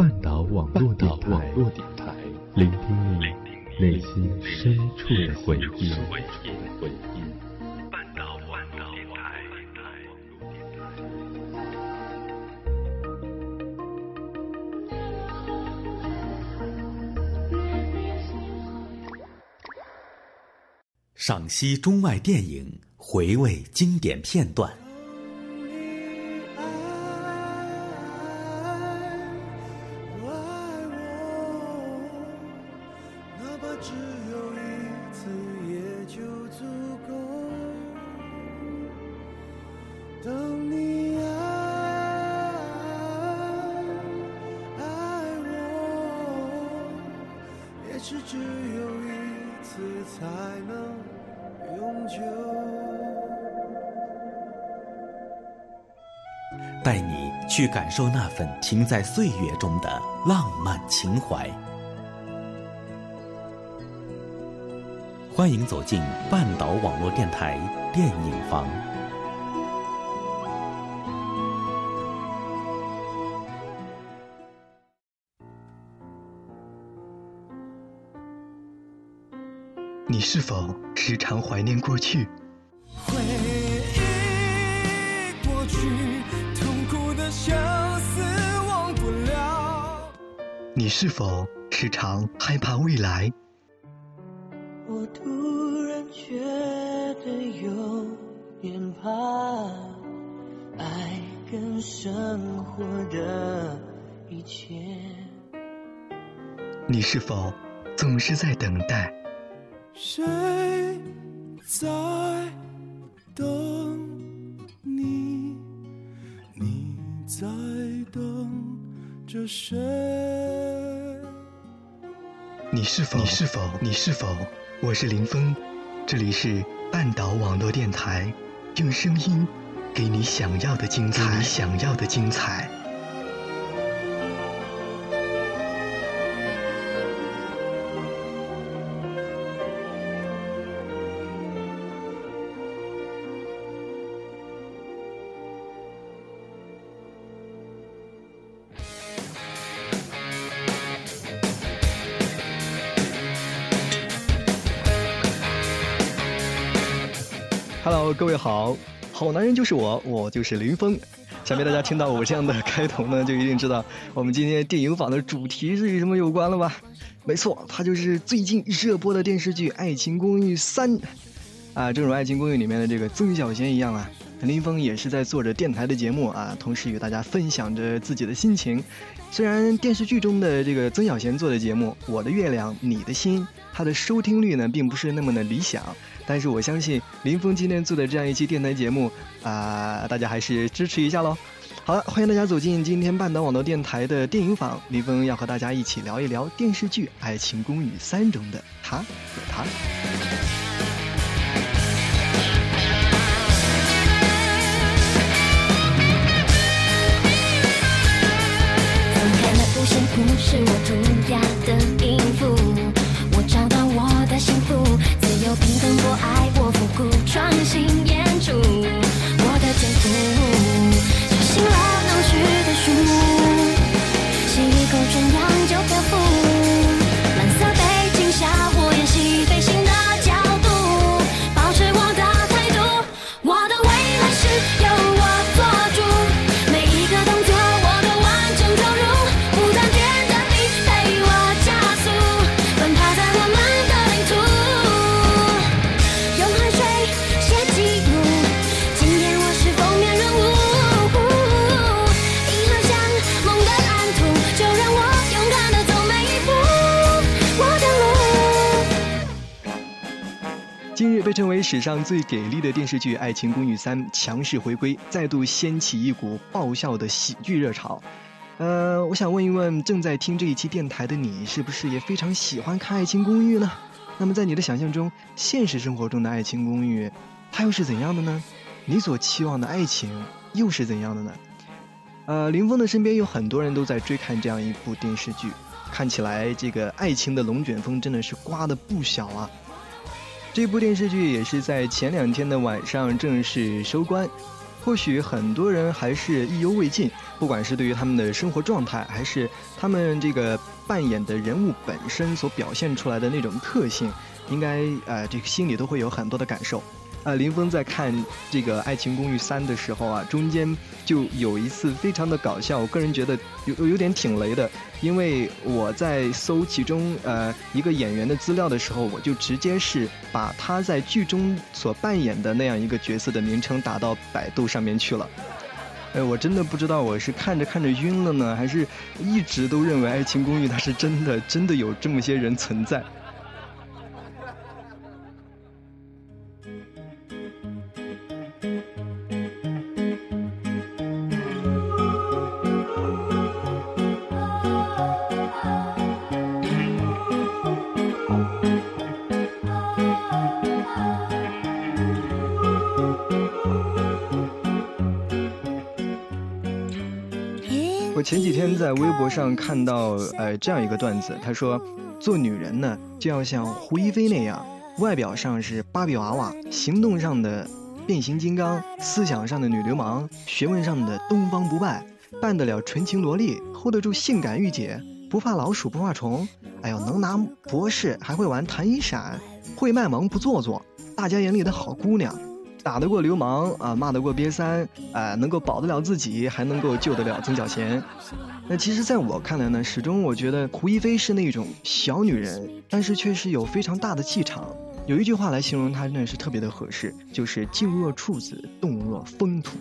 半岛网络电台，聆听你内心深处的回忆。半岛网络电台。赏析中外电影，回味经典片段。带你去感受那份停在岁月中的浪漫情怀。欢迎走进半岛网络电台电影房。你是否时常怀念过去？回忆过去，痛苦的相思忘不了。你是否时常害怕未来？我突然觉得有点怕，爱跟生活的一切。你是否总是在等待？谁在等你？你在等着谁？你是否？你是否？你是否？我是林峰，这里是半岛网络电台，用声音给你想要的精彩，你想要的精彩。好，好男人就是我，我就是林峰。想必大家听到我这样的开头呢，就一定知道我们今天电影坊的主题是与什么有关了吧？没错，它就是最近热播的电视剧《爱情公寓三》啊。正如《爱情公寓》里面的这个曾小贤一样啊，林峰也是在做着电台的节目啊，同时与大家分享着自己的心情。虽然电视剧中的这个曾小贤做的节目《我的月亮你的心》，它的收听率呢并不是那么的理想。但是我相信林峰今天做的这样一期电台节目啊，大家还是支持一下喽。好了，欢迎大家走进今天半岛网络电台的电影坊，林峰要和大家一起聊一聊电视剧《爱情公寓三》中的他和他。史上最给力的电视剧《爱情公寓三》强势回归，再度掀起一股爆笑的喜剧热潮。呃，我想问一问正在听这一期电台的你，是不是也非常喜欢看《爱情公寓》呢？那么在你的想象中，现实生活中的爱情公寓，它又是怎样的呢？你所期望的爱情又是怎样的呢？呃，林峰的身边有很多人都在追看这样一部电视剧，看起来这个爱情的龙卷风真的是刮得不小啊。这部电视剧也是在前两天的晚上正式收官，或许很多人还是意犹未尽，不管是对于他们的生活状态，还是他们这个扮演的人物本身所表现出来的那种特性，应该呃这个心里都会有很多的感受。啊，林峰在看这个《爱情公寓三》的时候啊，中间就有一次非常的搞笑，我个人觉得有有点挺雷的，因为我在搜其中呃一个演员的资料的时候，我就直接是把他在剧中所扮演的那样一个角色的名称打到百度上面去了。哎，我真的不知道我是看着看着晕了呢，还是一直都认为《爱情公寓》它是真的真的有这么些人存在。天在微博上看到，呃，这样一个段子，他说，做女人呢，就要像胡一菲那样，外表上是芭比娃娃，行动上的变形金刚，思想上的女流氓，学问上的东方不败，扮得了纯情萝莉，hold 得住性感御姐，不怕老鼠不怕虫，哎呦，能拿博士，还会玩弹一闪，会卖萌不做作，大家眼里的好姑娘。打得过流氓啊，骂得过瘪三啊，能够保得了自己，还能够救得了曾小贤。那其实，在我看来呢，始终我觉得胡一菲是那种小女人，但是却是有非常大的气场。有一句话来形容她，真的是特别的合适，就是静若处子，动若风土。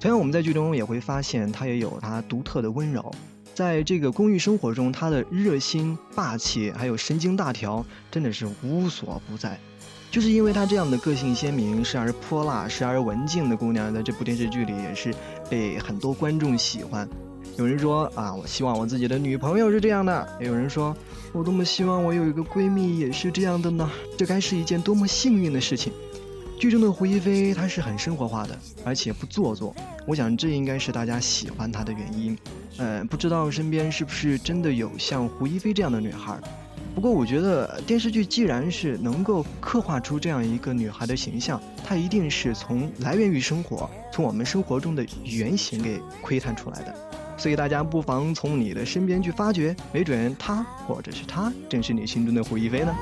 同样，我们在剧中也会发现，她也有她独特的温柔。在这个公寓生活中，她的热心、霸气，还有神经大条，真的是无所不在。就是因为她这样的个性鲜明、时而泼辣、时而文静的姑娘，在这部电视剧里也是被很多观众喜欢。有人说啊，我希望我自己的女朋友是这样的；也有人说，我多么希望我有一个闺蜜也是这样的呢？这该是一件多么幸运的事情！剧中的胡一菲，她是很生活化的，而且不做作。我想这应该是大家喜欢她的原因。嗯，不知道身边是不是真的有像胡一菲这样的女孩？不过我觉得电视剧既然是能够刻画出这样一个女孩的形象，它一定是从来源于生活，从我们生活中的原型给窥探出来的。所以大家不妨从你的身边去发掘，没准她或者是她正是你心中的胡一菲呢。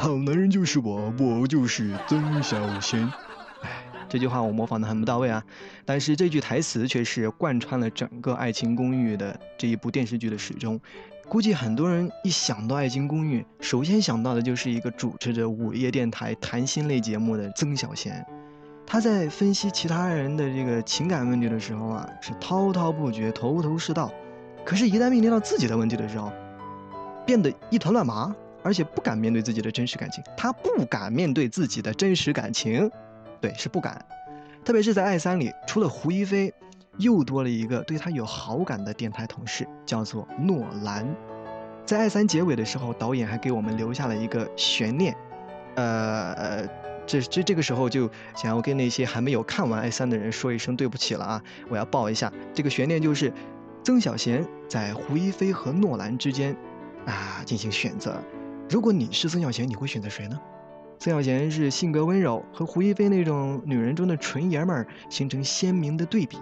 好男人就是我，我就是曾小贤。哎，这句话我模仿的很不到位啊，但是这句台词却是贯穿了整个《爱情公寓》的这一部电视剧的始终。估计很多人一想到《爱情公寓》，首先想到的就是一个主持着午夜电台谈心类节目的曾小贤。他在分析其他人的这个情感问题的时候啊，是滔滔不绝，头头是道。可是，一旦面临到自己的问题的时候，变得一团乱麻，而且不敢面对自己的真实感情。他不敢面对自己的真实感情，对，是不敢。特别是在《爱三》里，除了胡一菲，又多了一个对他有好感的电台同事，叫做诺兰。在《爱三》结尾的时候，导演还给我们留下了一个悬念，呃，这这这个时候就想要跟那些还没有看完《爱三》的人说一声对不起了啊！我要报一下，这个悬念就是曾小贤在胡一菲和诺兰之间啊进行选择。如果你是曾小贤，你会选择谁呢？曾小贤是性格温柔，和胡一菲那种女人中的纯爷们儿形成鲜明的对比。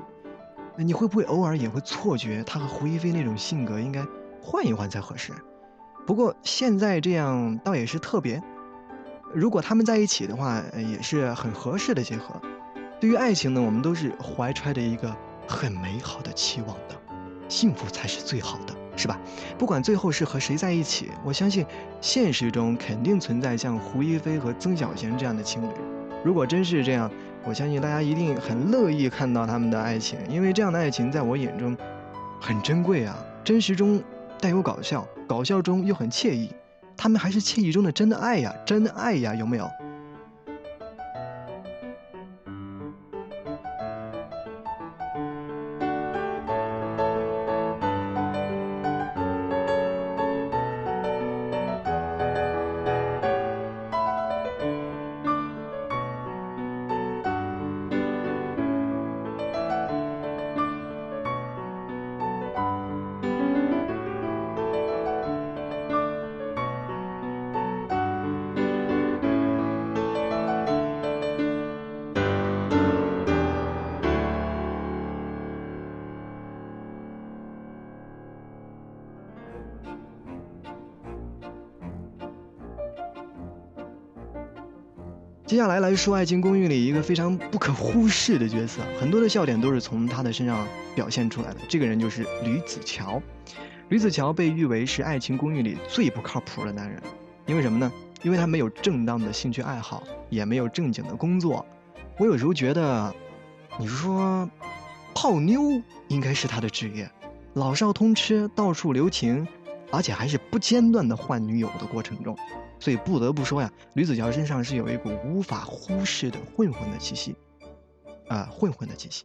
你会不会偶尔也会错觉他和胡一菲那种性格应该换一换才合适？不过现在这样倒也是特别。如果他们在一起的话，也是很合适的结合。对于爱情呢，我们都是怀揣着一个很美好的期望的，幸福才是最好的，是吧？不管最后是和谁在一起，我相信现实中肯定存在像胡一菲和曾小贤这样的情侣。如果真是这样，我相信大家一定很乐意看到他们的爱情，因为这样的爱情在我眼中很珍贵啊，真实中带有搞笑，搞笑中又很惬意。他们还是惬意中的真的爱呀，真爱呀，有没有？接下来来说《爱情公寓》里一个非常不可忽视的角色，很多的笑点都是从他的身上表现出来的。这个人就是吕子乔。吕子乔被誉为是《爱情公寓》里最不靠谱的男人，因为什么呢？因为他没有正当的兴趣爱好，也没有正经的工作。我有时候觉得，你说泡妞应该是他的职业，老少通吃，到处留情，而且还是不间断的换女友的过程中。所以不得不说呀，吕子乔身上是有一股无法忽视的混混的气息，啊，混混的气息。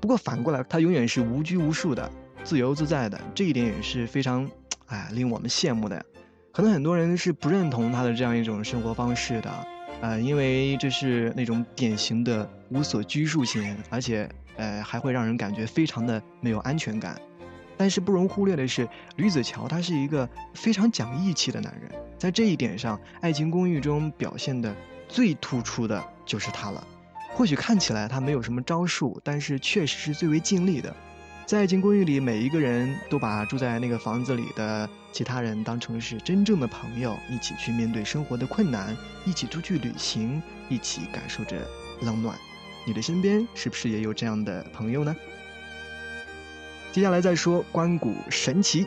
不过反过来，他永远是无拘无束的、自由自在的，这一点也是非常，哎，令我们羡慕的呀。可能很多人是不认同他的这样一种生活方式的，呃，因为这是那种典型的无所拘束型，而且呃还会让人感觉非常的没有安全感。但是不容忽略的是，吕子乔他是一个非常讲义气的男人，在这一点上，《爱情公寓》中表现的最突出的就是他了。或许看起来他没有什么招数，但是确实是最为尽力的。在《爱情公寓》里，每一个人都把住在那个房子里的其他人当成是真正的朋友，一起去面对生活的困难，一起出去旅行，一起感受着冷暖。你的身边是不是也有这样的朋友呢？接下来再说关谷神奇。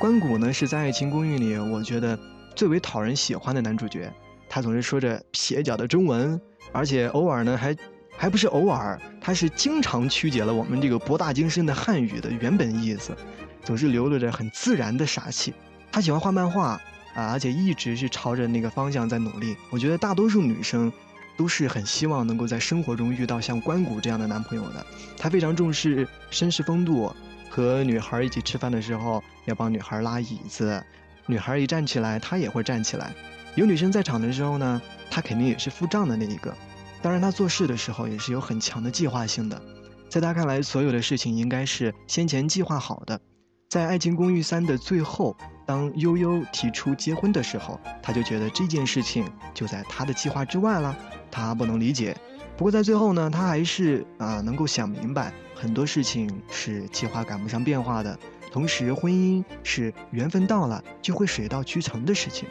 关谷呢是在《爱情公寓》里，我觉得最为讨人喜欢的男主角。他总是说着蹩脚的中文，而且偶尔呢还还不是偶尔，他是经常曲解了我们这个博大精深的汉语的原本意思，总是流露着很自然的傻气。他喜欢画漫画啊，而且一直是朝着那个方向在努力。我觉得大多数女生都是很希望能够在生活中遇到像关谷这样的男朋友的。他非常重视绅士风度。和女孩一起吃饭的时候，要帮女孩拉椅子，女孩一站起来，他也会站起来。有女生在场的时候呢，他肯定也是付账的那一个。当然，他做事的时候也是有很强的计划性的，在他看来，所有的事情应该是先前计划好的。在《爱情公寓三》的最后，当悠悠提出结婚的时候，他就觉得这件事情就在他的计划之外了，他不能理解。不过在最后呢，他还是啊能够想明白，很多事情是计划赶不上变化的。同时，婚姻是缘分到了就会水到渠成的事情。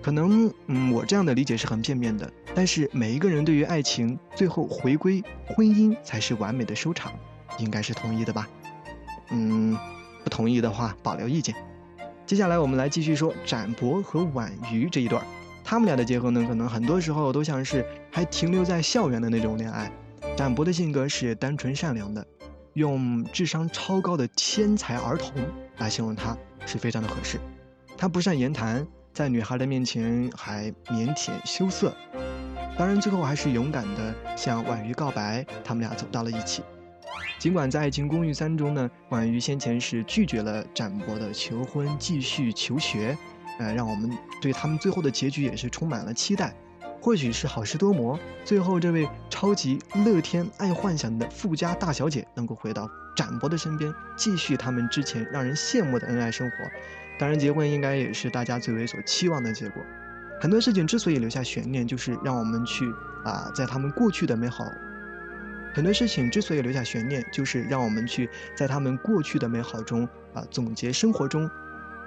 可能嗯，我这样的理解是很片面的，但是每一个人对于爱情最后回归婚姻才是完美的收场，应该是同意的吧？嗯，不同意的话保留意见。接下来我们来继续说展博和婉瑜这一段。他们俩的结合呢，可能很多时候都像是还停留在校园的那种恋爱。展博的性格是单纯善良的，用智商超高的天才儿童来形容他是非常的合适。他不善言谈，在女孩的面前还腼腆羞涩，当然最后还是勇敢的向婉瑜告白，他们俩走到了一起。尽管在《爱情公寓三》中呢，婉瑜先前是拒绝了展博的求婚，继续求学，呃，让我们对他们最后的结局也是充满了期待。或许是好事多磨，最后这位超级乐天、爱幻想的富家大小姐能够回到展博的身边，继续他们之前让人羡慕的恩爱生活。当然，结婚应该也是大家最为所期望的结果。很多事情之所以留下悬念，就是让我们去啊，在他们过去的美好。很多事情之所以留下悬念，就是让我们去在他们过去的美好中啊，总结生活中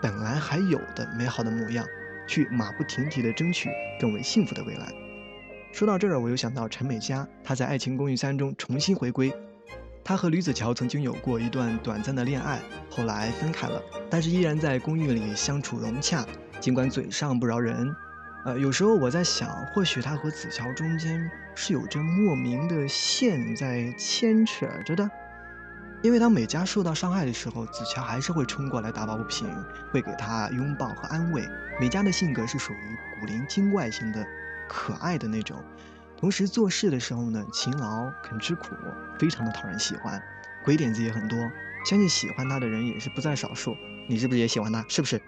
本来还有的美好的模样。去马不停蹄地争取更为幸福的未来。说到这儿，我又想到陈美嘉，她在《爱情公寓三》中重新回归。她和吕子乔曾经有过一段短暂的恋爱，后来分开了，但是依然在公寓里相处融洽。尽管嘴上不饶人，呃，有时候我在想，或许她和子乔中间是有着莫名的线在牵扯着的。因为当美嘉受到伤害的时候，子乔还是会冲过来打抱不平，会给她拥抱和安慰。美嘉的性格是属于古灵精怪型的，可爱的那种。同时做事的时候呢，勤劳肯吃苦，非常的讨人喜欢，鬼点子也很多。相信喜欢他的人也是不在少数。你是不是也喜欢他？是不是？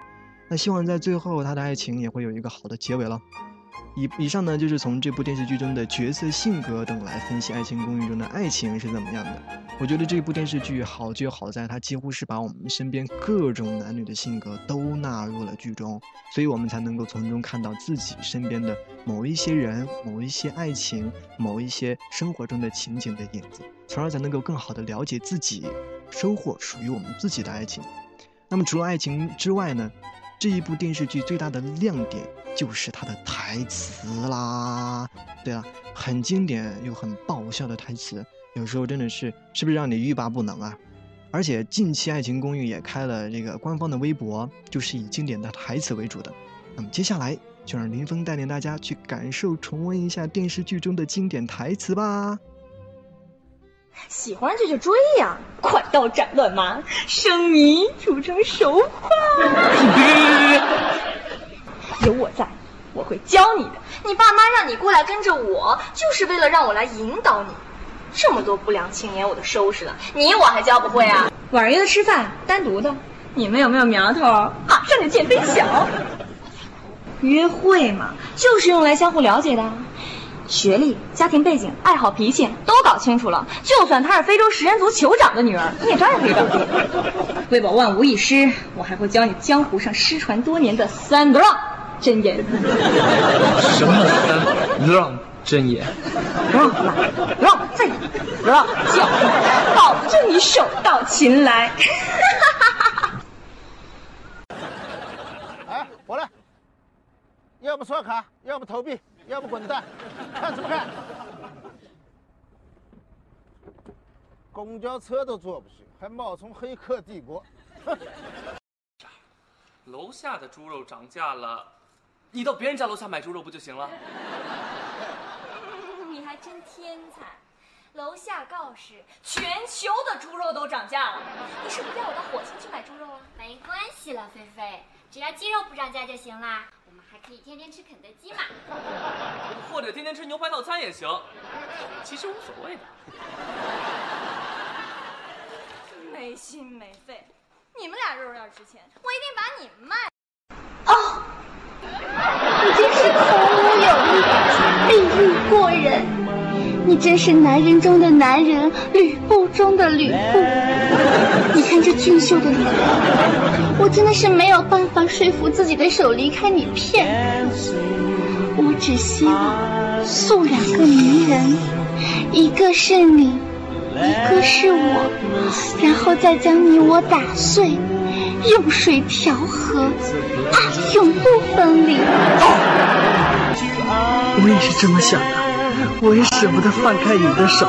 那希望在最后他的爱情也会有一个好的结尾了。以以上呢，就是从这部电视剧中的角色性格等来分析《爱情公寓》中的爱情是怎么样的。我觉得这部电视剧好就好在它几乎是把我们身边各种男女的性格都纳入了剧中，所以我们才能够从中看到自己身边的某一些人、某一些爱情、某一些生活中的情景的影子，从而才能够更好的了解自己，收获属于我们自己的爱情。那么除了爱情之外呢？这一部电视剧最大的亮点就是他的台词啦。对了，很经典又很爆笑的台词，有时候真的是是不是让你欲罢不能啊？而且近期《爱情公寓》也开了这个官方的微博，就是以经典的台词为主的。那么接下来就让林峰带领大家去感受、重温一下电视剧中的经典台词吧。喜欢这就追呀，快刀斩乱麻，生米煮成熟饭。别别别别别！有我在，我会教你的。你爸妈让你过来跟着我，就是为了让我来引导你。这么多不良青年我都收拾了，你我还教不会啊？晚上约他吃饭，单独的，你们有没有苗头？马上就见分晓。约会嘛，就是用来相互了解的。学历、家庭背景、爱好、脾气都搞清楚了，就算她是非洲食人族酋长的女儿，你也照样可以搞定。为保万无一失，我还会教你江湖上失传多年的三不让真言。什么三不让真言？不让骂，不让再不让叫，保证你手到擒来。哎，我来，要么刷卡，要么投币。要么滚蛋，看什么看？公交车都坐不去，还冒充黑客帝国？哼！楼下的猪肉涨价了，你到别人家楼下买猪肉不就行了？你还真天才！楼下告示，全球的猪肉都涨价了。你是不是要我到火星去买猪肉啊？没关系了，菲菲，只要鸡肉不涨价就行啦。我们还可以天天吃肯德基嘛，或者天天吃牛排套餐也行，其实无所谓的。没心没肺，你们俩肉要值钱，我一定把你们卖。你真是孔武有力，魅力过人。你真是男人中的男人，吕布中的吕布。你看这俊秀的脸，我真的是没有办法说服自己的手离开你片刻。我只希望塑两个名人，一个是你，一个是我，然后再将你我打碎，用水调和，永不分离。我也是这么想的。我也舍不得放开你的手，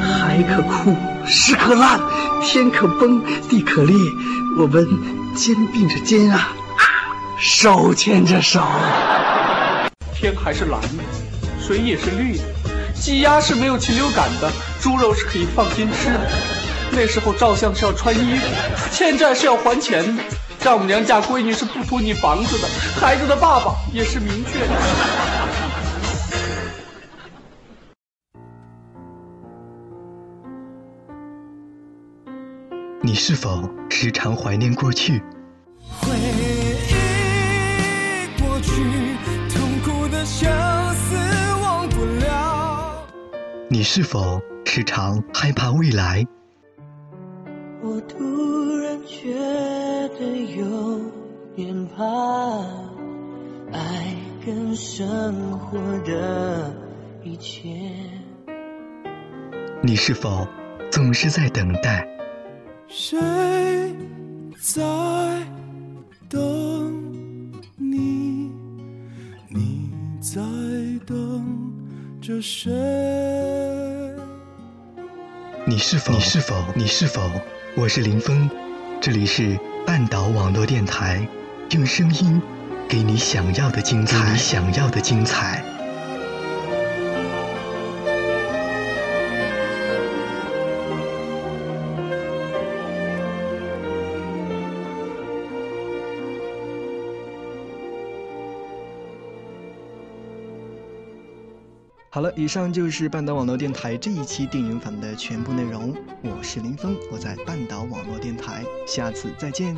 海可枯，石可烂，天可崩，地可裂，我们肩并着肩啊，手牵着手。天还是蓝的，水也是绿的，鸡鸭是没有禽流感的，猪肉是可以放心吃的。那时候照相是要穿衣服，欠债是要还钱的。丈母娘嫁闺女是不图你房子的，孩子的爸爸也是明确的。你是否时常怀念过去？回忆过去，痛苦的相思忘不了。你是否时常害怕未来？我突然觉得有点怕，爱跟生活的一切。你是否总是在等待？谁在等你？你在等着谁？你是否？你是否？你是否？我是林峰，这里是半岛网络电台，用声音给你想要的精彩，给你想要的精彩。好了，以上就是半岛网络电台这一期电影坊的全部内容。我是林峰，我在半岛网络电台，下次再见。